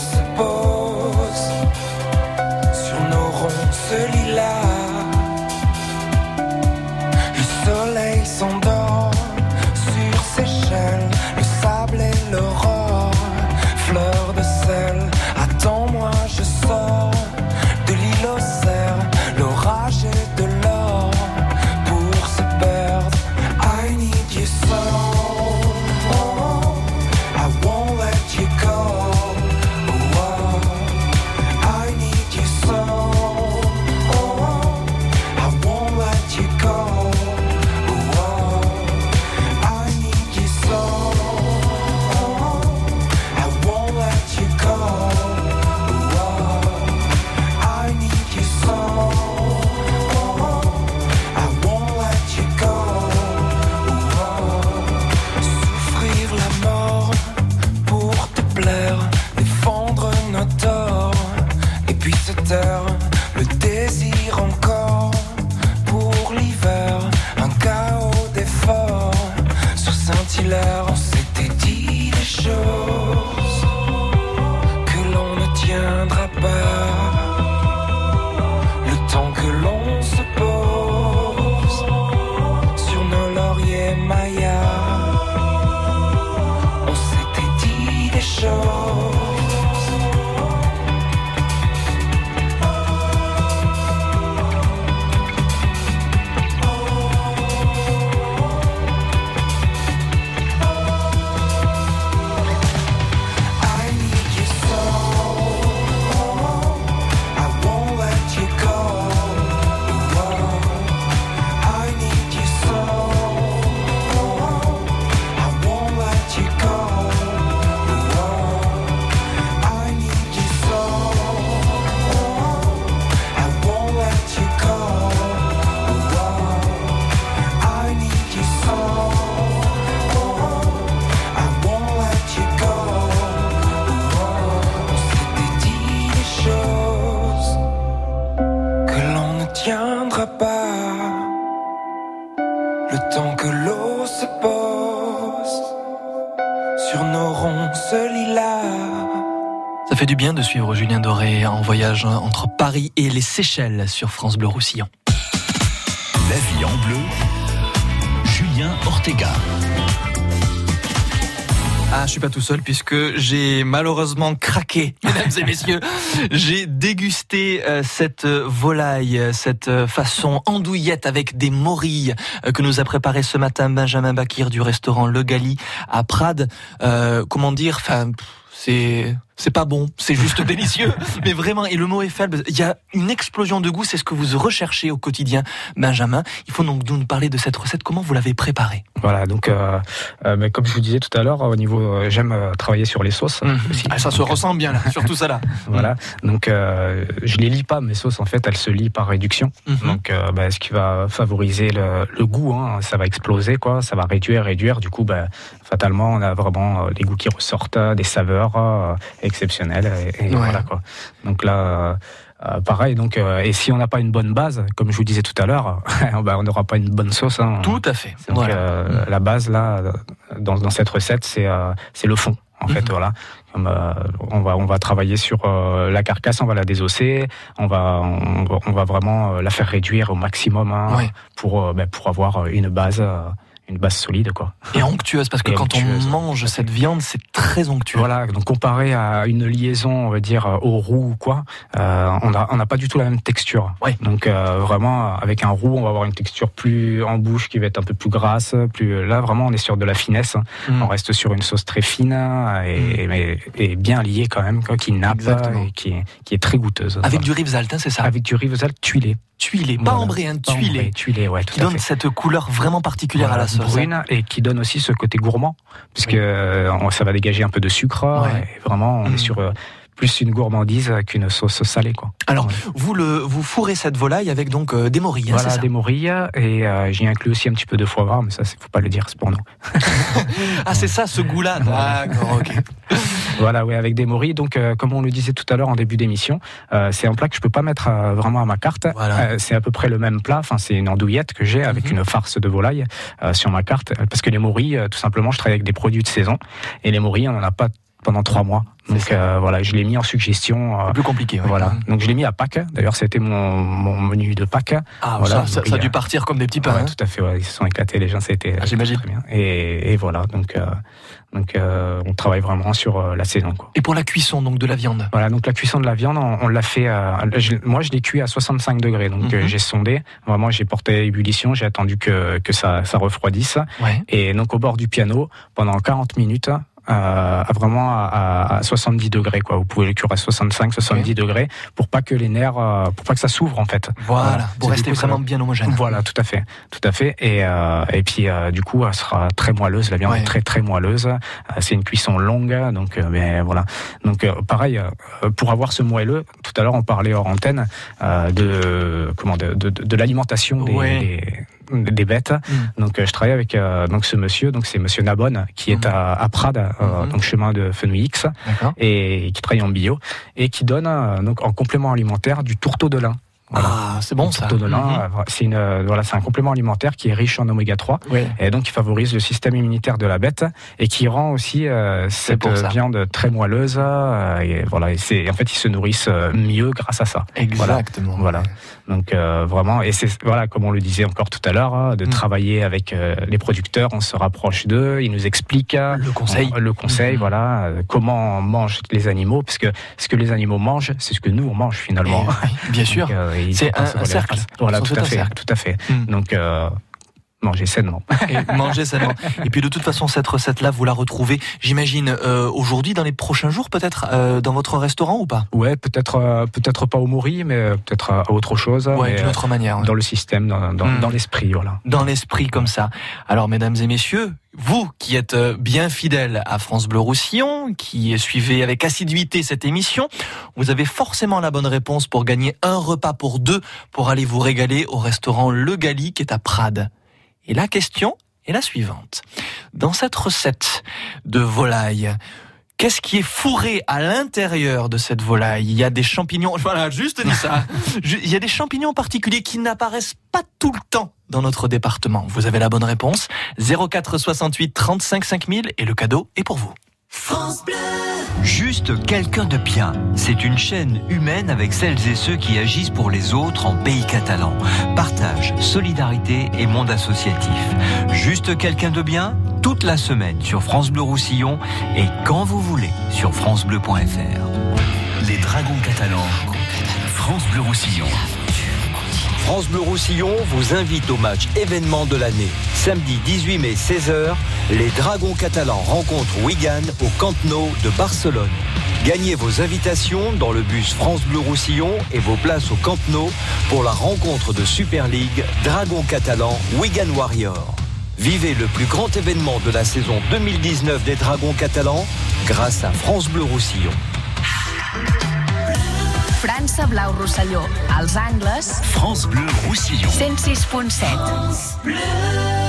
Speaker 2: suivre Julien Doré en voyage entre Paris et les Seychelles sur France Bleu Roussillon.
Speaker 1: La vie en bleu, Julien Ortega.
Speaker 2: Ah, je suis pas tout seul puisque j'ai malheureusement craqué, mesdames et messieurs. J'ai dégusté euh, cette volaille, euh, cette euh, façon andouillette avec des morilles euh, que nous a préparé ce matin Benjamin Bakir du restaurant Le Gali à Prades. Euh, comment dire? Enfin, c'est c'est pas bon, c'est juste délicieux. Mais vraiment, et le mot est faible. Il y a une explosion de goût, c'est ce que vous recherchez au quotidien, Benjamin. Il faut donc nous parler de cette recette. Comment vous l'avez préparée?
Speaker 3: Voilà, donc euh, euh, mais comme je vous disais tout à l'heure, au niveau, euh, j'aime travailler sur les sauces.
Speaker 2: Mhm.
Speaker 3: aussi.
Speaker 2: Ah, ça se ressent bien là, surtout ça là.
Speaker 3: Voilà, donc je les lis pas mes sauces en fait, elles se lient par réduction.
Speaker 2: Mhm.
Speaker 3: Donc bah, ce qui va favoriser le, le goût, hein, ça va exploser quoi, ça va réduire, réduire. Du coup, bah, fatalement, on a vraiment les goûts qui ressortent, des saveurs exceptionnelles et, et
Speaker 2: Ouais.
Speaker 3: voilà quoi. Donc là. euh, pareil, donc, euh, et si on n'a pas une bonne base, comme je vous disais tout à l'heure, bah, on n'aura pas une bonne sauce. hein.
Speaker 2: Tout à fait.
Speaker 3: Donc,
Speaker 2: Voilà.
Speaker 3: euh, la base là, dans, dans cette recette, c'est c'est le fond. En fait,
Speaker 2: Mhm.
Speaker 3: voilà. Comme, on va on va travailler sur la carcasse, on va la désosser, on va on, va- on va vraiment la faire réduire au maximum hein, pour ben, pour avoir une base une base solide quoi.
Speaker 2: Et onctueuse, parce que
Speaker 3: Et
Speaker 2: quand
Speaker 3: onctueuse,
Speaker 2: on mange cette viande, c'est très onctueux.
Speaker 3: Voilà, donc comparé à une liaison, on va dire euh, au roux ou quoi, euh, on a on n'a pas du tout la même texture.
Speaker 2: Ouais.
Speaker 3: Donc euh, vraiment avec un roux, on va avoir une texture plus en bouche qui va être un peu plus grasse, plus là vraiment on est sur de la finesse.
Speaker 2: Mm.
Speaker 3: On reste sur une sauce très fine et, mais- et bien liée quand même, quoi, qui nappe et qui est, qui est très goûteuse.
Speaker 2: Avec
Speaker 3: Voilà.
Speaker 2: du rivesaltin, hein, c'est ça?
Speaker 3: Avec du rivesal tuilé.
Speaker 2: Tuilé, pas ambré, hein, tuilé.
Speaker 3: tuilé, ouais, tout
Speaker 2: Qui
Speaker 3: à
Speaker 2: donne
Speaker 3: fait.
Speaker 2: cette couleur vraiment particulière
Speaker 3: Voilà,
Speaker 2: à la sauce. hein.
Speaker 3: brune et qui donne aussi ce côté gourmand puisque euh, on- ça va dégager un peu de sucre
Speaker 2: Ouais.
Speaker 3: et vraiment on
Speaker 2: Mm.
Speaker 3: est sur euh, plus une gourmandise qu'une sauce salée quoi.
Speaker 2: Alors,
Speaker 3: Ouais.
Speaker 2: vous le vous fourrez cette volaille avec donc euh, des morilles, hein,
Speaker 3: voilà
Speaker 2: c'est ça
Speaker 3: des morilles et euh, j'y inclus aussi un petit peu de foie gras mais ça c'est faut pas le dire c'est pour nous.
Speaker 2: Ah, c'est ça, ce goût-là. D'accord, ok.
Speaker 3: Voilà, oui, avec des morilles. Donc, euh, comme on le disait tout à l'heure en début d'émission, euh, c'est un plat que je peux pas mettre vraiment à ma carte.
Speaker 2: Voilà.
Speaker 3: Euh, c'est à peu près le même plat. Enfin, c'est une andouillette que j'ai avec
Speaker 2: Mhm.
Speaker 3: une farce de volaille sur ma carte. Parce que les morilles, tout simplement, je travaille avec des produits de saison et les morilles, on en a pas pendant trois mois. Donc euh, voilà, je l'ai mis en suggestion. euh,
Speaker 2: plus compliqué. ouais.
Speaker 3: voilà. Donc je l'ai mis à Pâques. D'ailleurs, c'était mon, mon menu de Pâques.
Speaker 2: Ah,
Speaker 3: Voilà,
Speaker 2: ça, ça,
Speaker 3: donc
Speaker 2: ça a dû partir comme des petits pains.
Speaker 3: Ouais,
Speaker 2: hein.
Speaker 3: tout à fait. ouais, ils se sont éclatés. Les gens, été
Speaker 2: Ah, j'imagine.
Speaker 3: très bien. Et, et voilà. Donc, euh, donc euh, on travaille vraiment sur euh, la saison. Quoi.
Speaker 2: Et pour la cuisson donc de la viande?
Speaker 3: Voilà, donc la cuisson de la viande, on, on l'a fait. je- moi, je l'ai cuit à 65 degrés. Donc, euh,
Speaker 2: Mhm.
Speaker 3: j'ai sondé. Vraiment, j'ai porté à ébullition. J'ai attendu que, que ça, ça refroidisse.
Speaker 2: Ouais.
Speaker 3: Et donc, au bord du piano, pendant 40 minutes, euh, à vraiment à, à- à 70 degrés. Quoi. Vous pouvez le cuire à 65, 70 degrés pour pas que les nerfs, euh, pour pas que ça s'ouvre en fait.
Speaker 2: Voilà, pour rester
Speaker 3: coup, ça
Speaker 2: vraiment bien homogène.
Speaker 3: Voilà, tout à fait, tout à fait. Et, euh, et puis euh, du coup, elle sera très moelleuse. La viande
Speaker 2: Ouais.
Speaker 3: est très très moelleuse. Euh, c'est une cuisson longue, donc euh, mais voilà. Donc euh, pareil, pour avoir ce moelleux, tout à l'heure on parlait hors antenne euh, de comment de, de, de l'alimentation des,
Speaker 2: Ouais.
Speaker 3: des, des bêtes.
Speaker 2: Mm.
Speaker 3: Donc euh, je travaille avec euh, donc ce monsieur, donc c'est Monsieur Nabonne qui est
Speaker 2: Mhm.
Speaker 3: à, à Prades, euh,
Speaker 2: Mhm.
Speaker 3: donc chemin de Fenouil X,
Speaker 2: D'accord.
Speaker 3: et qui travaille en bio et qui donne euh, donc en complément alimentaire du tourteau de lin. Voilà.
Speaker 2: Ah, c'est bon ça. Mhm.
Speaker 3: euh, c'est une euh, voilà, c'est un complément alimentaire qui est riche en oméga 3
Speaker 2: Ouais.
Speaker 3: et donc qui favorise le système immunitaire de la bête et qui rend aussi euh, cette viande très moelleuse euh, et voilà, et c'est en fait ils se nourrissent mieux grâce à ça.
Speaker 2: Exactement.
Speaker 3: Voilà. Donc euh, vraiment, et c'est voilà, comme on le disait encore tout à l'heure, hein, de
Speaker 2: Mm.
Speaker 3: travailler avec les producteurs, on se rapproche d'eux, ils nous expliquent
Speaker 2: Le conseil.
Speaker 3: on- le conseil,
Speaker 2: Mhm.
Speaker 3: voilà, comment mangent les animaux, parce que ce que les animaux mangent, c'est ce que nous on mange finalement.
Speaker 2: Et, oui, bien sûr.
Speaker 3: Donc,
Speaker 2: C'est un- un cercle.
Speaker 3: Voilà, tout à fait, tout à fait.
Speaker 2: Mm.
Speaker 3: Donc euh, manger sainement.
Speaker 2: Et manger sainement. Et puis de toute façon, cette recette-là, vous la retrouvez, j'imagine, euh, aujourd'hui, dans les prochains jours, peut-être, euh, dans votre restaurant ou pas?
Speaker 3: Ouais, peut-être euh, peut-être pas au mori, mais euh, peut-être à autre chose.
Speaker 2: Ouais, d'une
Speaker 3: euh,
Speaker 2: autre manière. ouais.
Speaker 3: dans le système, dans, dans,
Speaker 2: Mm.
Speaker 3: dans l'esprit, voilà.
Speaker 2: dans l'esprit comme ça. Alors, mesdames et messieurs, vous qui êtes euh, bien fidèles à France Bleu Roussillon, qui suivez avec assiduité cette émission, vous avez forcément la bonne réponse pour gagner un repas pour deux pour aller vous régaler au restaurant Le Gali qui est à Prades. Et la question est la suivante. Dans cette recette de volaille, Qu'est-ce qui est fourré à l'intérieur de cette volaille? Il y a des champignons, voilà, juste dit ça. Il y a des champignons particuliers qui n'apparaissent pas tout le temps dans notre département. Vous avez la bonne réponse. 04 68 35 5000 et le cadeau est pour vous.
Speaker 5: Juste quelqu'un de bien. C'est une chaîne humaine avec celles et ceux qui agissent pour les autres en pays catalan. Partage, solidarité et monde associatif. Juste quelqu'un de bien, toute la semaine sur France Bleu Roussillon et quand vous voulez sur francebleu.fr.
Speaker 1: Les Dragons catalans. France Bleu Roussillon.
Speaker 5: France Bleu Roussillon vous invite au match événement de l'année. Samedi 18 mai 16h, les Dragons catalans rencontrent Wigan au Camp Nou de Barcelone. Gagnez vos invitations dans le bus France Bleu Roussillon et vos places au Camp Nou pour la rencontre de Super League Dragon Catalan Wigan Warrior. Vivez le plus grand événement de la saison 2019 des Dragons catalans grâce à France Bleu Roussillon.
Speaker 6: França Blau Rosselló. Els angles,
Speaker 1: France Bleu Roussillon.
Speaker 6: 106.7.
Speaker 13: world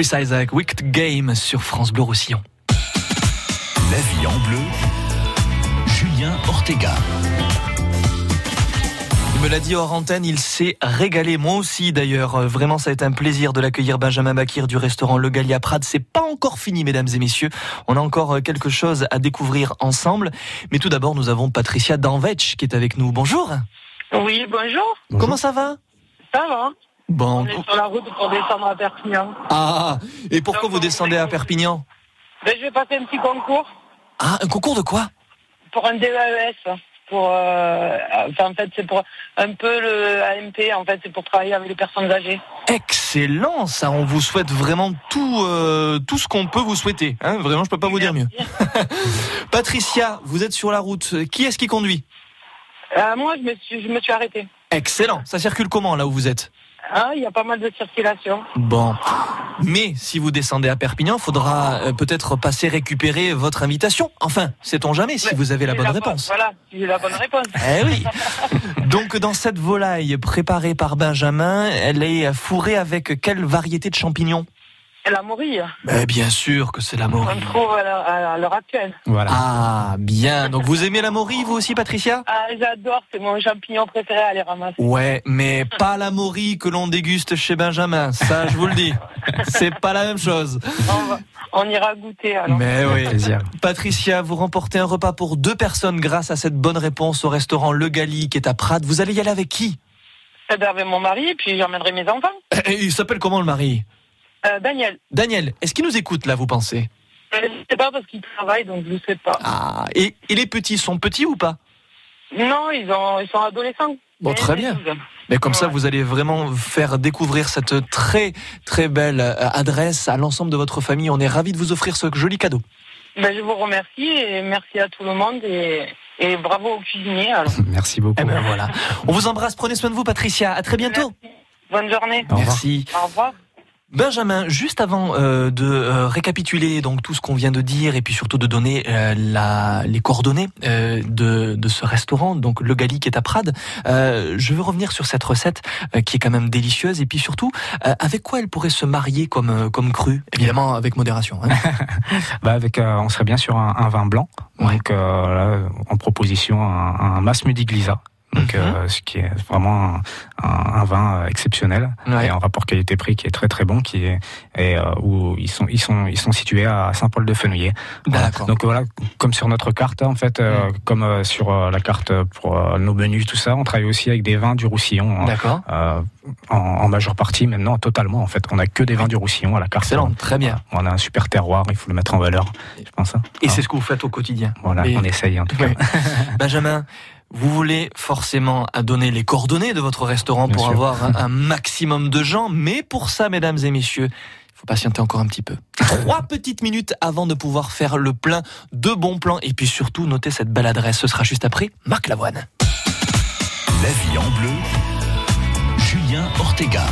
Speaker 2: Chris Isaac, Wicked Game sur France Bleu Roussillon.
Speaker 1: La vie en bleu, Julien Ortega.
Speaker 2: Il me l'a dit hors antenne, il s'est régalé. Moi aussi d'ailleurs. Euh, Vraiment, ça a été un plaisir de l'accueillir Benjamin Bakir du restaurant Le Gallia Prade. C'est pas encore fini, mesdames et messieurs. On a encore euh, quelque chose à découvrir ensemble. Mais tout d'abord, nous avons Patricia Danvetch qui est avec nous. Bonjour.
Speaker 14: Oui, bonjour.
Speaker 2: Comment ça va?
Speaker 14: Ça va
Speaker 2: Bon.
Speaker 14: On est sur la route pour descendre à Perpignan.
Speaker 2: Ah, et pourquoi vous descendez à Perpignan
Speaker 14: Ben, je vais passer un petit concours
Speaker 2: Ah, un concours de quoi?
Speaker 14: Pour un DES. Pour, euh, enfin, en fait, c'est pour un peu le AMP. En fait, c'est pour travailler avec les personnes âgées.
Speaker 2: Excellent, ça. On vous souhaite vraiment tout, euh, tout ce qu'on peut vous souhaiter. Hein vraiment, je peux pas vous dire mieux. Patricia, vous êtes sur la route. Qui est-ce qui conduit?
Speaker 14: Euh, moi, je me suis, je me suis arrêtée.
Speaker 2: Excellent. Ça circule comment là où vous êtes?
Speaker 14: Ah, il y a pas mal de circulation.
Speaker 2: Bon. Mais si vous descendez à Perpignan, il faudra euh, peut-être passer récupérer votre invitation. Enfin, sait-on jamais si vous avez la bonne réponse.
Speaker 14: Voilà, j'ai la bonne réponse.
Speaker 2: Eh oui. Donc dans cette volaille préparée par Benjamin, elle est fourrée avec quelle variété de champignons?
Speaker 14: La morille,
Speaker 2: Mais bien sûr que c'est la morille.
Speaker 14: on trouve à l'heure- actuelle.
Speaker 2: Voilà. Ah, bien. Donc vous aimez la morille, vous aussi, Patricia?
Speaker 14: Ah, j'adore, c'est mon champignon préféré à aller ramasser.
Speaker 2: Ouais, mais pas la morille que l'on déguste chez Benjamin. Ça, je vous le dis. C'est pas la même chose.
Speaker 14: On, va- on ira goûter alors.
Speaker 2: Mais oui. Patricia, vous remportez un repas pour deux personnes grâce à cette bonne réponse au restaurant Le Gali qui est à Prades. Vous allez y aller avec qui?
Speaker 14: Eh ben, avec mon mari, puis j'emmènerai mes enfants.
Speaker 2: Eh, Il s'appelle comment le mari?
Speaker 14: Euh, Daniel,
Speaker 2: Daniel, est-ce qu'il nous écoute là, vous pensez?
Speaker 14: Je ne sais pas parce qu'il travaille, donc je ne sais pas.
Speaker 2: Ah, et, et les petits sont petits ou pas?
Speaker 14: Non, ils, ont, ils sont adolescents.
Speaker 2: Bon, très bien. Mais comme ça, vous allez vraiment faire découvrir cette très très belle euh, adresse à l'ensemble de votre famille. On est ravis de vous offrir ce joli cadeau.
Speaker 14: Ben, je vous remercie et merci à tout le monde et, et bravo aux cuisiniers. Alors.
Speaker 3: Merci beaucoup.
Speaker 2: Eh ben voilà. On vous embrasse. Prenez soin de vous, Patricia. À très bientôt.
Speaker 14: Bonne journée.
Speaker 2: Merci.
Speaker 14: Au revoir.
Speaker 2: Benjamin, juste avant euh, de euh, récapituler donc tout ce qu'on vient de dire et puis surtout de donner euh, la, les coordonnées euh, de, de ce restaurant, donc le Gali qui est à Prades, euh, je veux revenir sur cette recette euh, qui est quand même délicieuse et puis surtout euh, avec quoi elle pourrait se marier comme comme cru, évidemment avec modération. Hein.
Speaker 3: Bah avec, euh, on serait bien sur un, un vin blanc. Donc euh, là, en proposition un, un Masmudi Glisa. Donc, euh, ce qui est vraiment un, un- un vin euh, exceptionnel et un rapport qualité-prix qui est très très bon, qui est et euh, où ils sont ils sont ils sont situés à Saint-Paul-de-Fenouillet. Voilà. Donc voilà, comme sur notre carte en fait, euh, comme sur la carte pour nos menus tout ça, on travaille aussi avec des vins du Roussillon. hein.
Speaker 2: D'accord.
Speaker 3: En, en majeure partie, maintenant totalement en fait. On a que des vins du Roussillon à la carte.
Speaker 2: Excellent, très bien.
Speaker 3: On a un super terroir, il faut le mettre en valeur, je pense. hein.
Speaker 2: Et
Speaker 3: Ah.
Speaker 2: c'est ce que vous faites au quotidien.
Speaker 3: Voilà,
Speaker 2: Et-
Speaker 3: on essaye en tout cas.
Speaker 2: Benjamin, vous voulez forcément à donner les coordonnées de votre restaurant pour
Speaker 3: sûr.
Speaker 2: avoir un, un maximum de gens, mais pour ça, mesdames et messieurs, il faut patienter encore un petit peu. Trois petites minutes avant de pouvoir faire le plein de bons plans et puis surtout noter cette belle adresse. Ce sera juste après Marc Lavoine.
Speaker 1: La vie en bleu, Julien Ortega.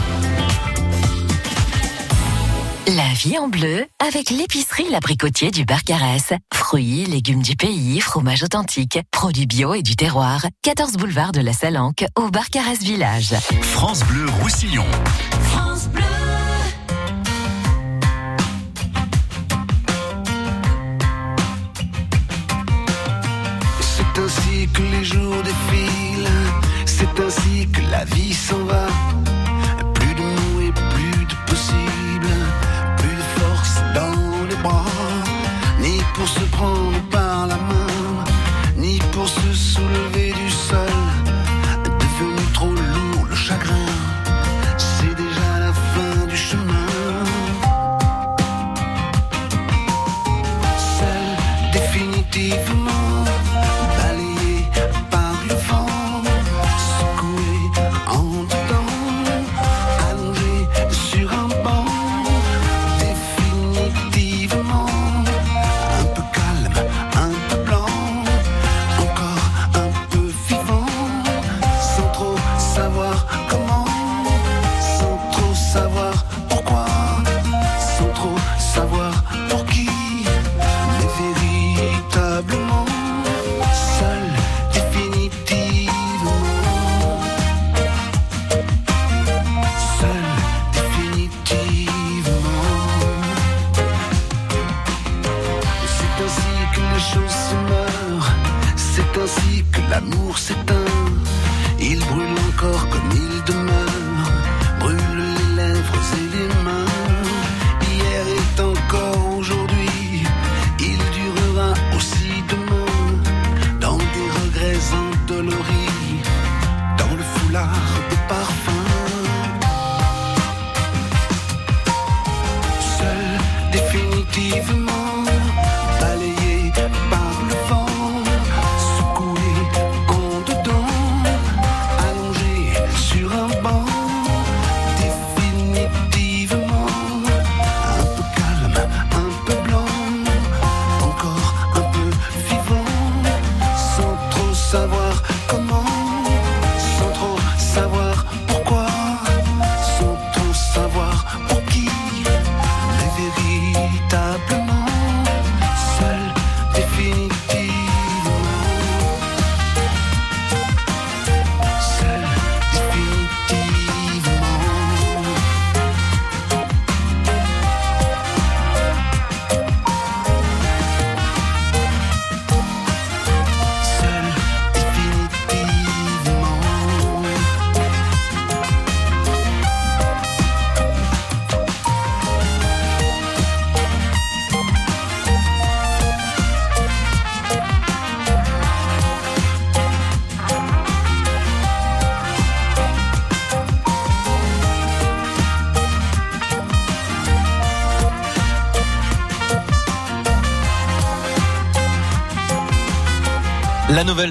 Speaker 4: La vie en bleu avec l'épicerie L'Abricotier du Barcarès. Fruits, légumes du pays, fromage authentique, produits bio et du terroir. 14 boulevard de la Salanque au Barcarès Village.
Speaker 1: France Bleu Roussillon.
Speaker 10: France Bleu.
Speaker 7: C'est ainsi que les jours défilent, c'est ainsi que la vie s'en va. Pour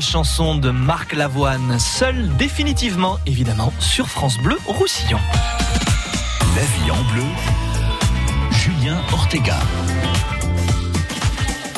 Speaker 2: chanson de Marc Lavoine, seul définitivement, évidemment, sur France Bleu Roussillon.
Speaker 1: La vie en bleu, Julien Ortega.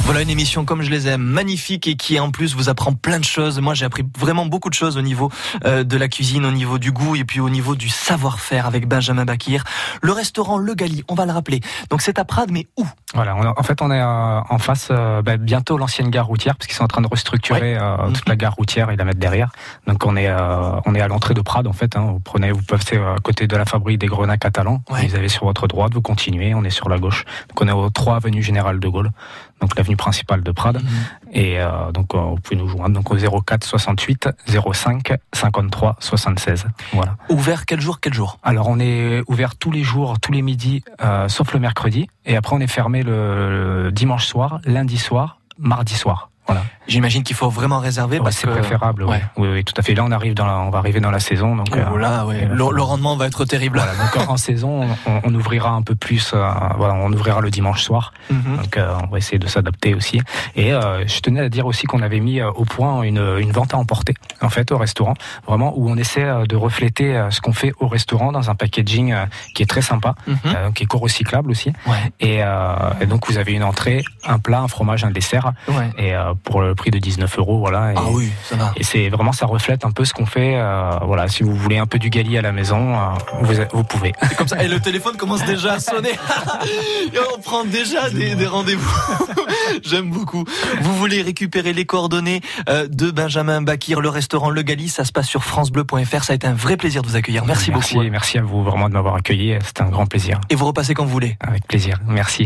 Speaker 2: Voilà une émission comme je les aime, magnifique et qui en plus vous apprend plein de choses. Moi j'ai appris vraiment beaucoup de choses au niveau euh, de la cuisine, au niveau du goût et puis au niveau du savoir-faire avec Benjamin Bakir. Le restaurant Le Gali, on va le rappeler. Donc c'est à Prades mais où?
Speaker 3: Voilà, on- en fait, on est euh, en face, euh, bah, bientôt l'ancienne gare routière, parce qu'ils sont en train de restructurer euh, toute la gare routière et la mettre derrière. Donc, on est, euh, on est à l'entrée de Prades, en fait. Hein. Vous prenez, vous passez euh, à côté de la fabrique des grenats catalans. Vous avez sur votre droite, vous continuez, on est sur la gauche. Donc, on est au 3 avenue Général de Gaulle, donc l'avenue principale de Prades. Et euh, donc, euh, vous pouvez nous joindre donc au 04 68 05 53 76. Voilà.
Speaker 2: Ouvert quel jour, quel jour?
Speaker 3: Alors on est ouvert tous les jours, tous les midis, euh, sauf le mercredi. Et après on est fermé le, le dimanche soir, lundi soir, mardi soir. Voilà.
Speaker 2: J'imagine qu'il faut vraiment réserver
Speaker 3: Ouais,
Speaker 2: parce
Speaker 3: c'est
Speaker 2: que
Speaker 3: préférable. oui.
Speaker 2: Ouais.
Speaker 3: Oui, oui, tout à fait. Là on arrive dans, la- on va arriver dans la saison, donc.
Speaker 2: Oh là, ouais.
Speaker 3: euh,
Speaker 2: le, le rendement va être terrible.
Speaker 3: voilà, donc en, saison, on, on ouvrira un peu plus. euh, voilà, on ouvrira le dimanche soir.
Speaker 2: Mhm.
Speaker 3: Donc euh, on va essayer de s'adapter aussi. Et euh, je tenais à dire aussi qu'on avait mis euh, au point une, une vente à emporter en fait au restaurant, vraiment où on essaie euh, de refléter euh, ce qu'on fait au restaurant dans un packaging euh, qui est très sympa,
Speaker 2: Mhm.
Speaker 3: euh, qui est co-recyclable aussi. Et, euh, et donc vous avez une entrée, un plat, un fromage, un dessert,
Speaker 2: Ouais.
Speaker 3: et euh, pour le prix de 19 euros, voilà. Et,
Speaker 2: Ah oui, ça va.
Speaker 3: et c'est vraiment ça reflète un peu ce qu'on fait. euh, voilà, si vous voulez un peu du gali à la maison, euh, vous, vous pouvez.
Speaker 2: C'est comme ça. Et le téléphone commence déjà à sonner. Et on prend déjà des, des rendez-vous. J'aime beaucoup. Vous voulez récupérer les coordonnées euh, de Benjamin Bakir, le restaurant Le Gali, ça se passe sur francebleu.fr. Ça a été un vrai plaisir de vous accueillir. Merci,
Speaker 3: merci
Speaker 2: beaucoup.
Speaker 3: Merci à vous vraiment de m'avoir accueilli. C'était un grand plaisir.
Speaker 2: Et vous repassez quand vous voulez.
Speaker 3: Avec plaisir. Merci.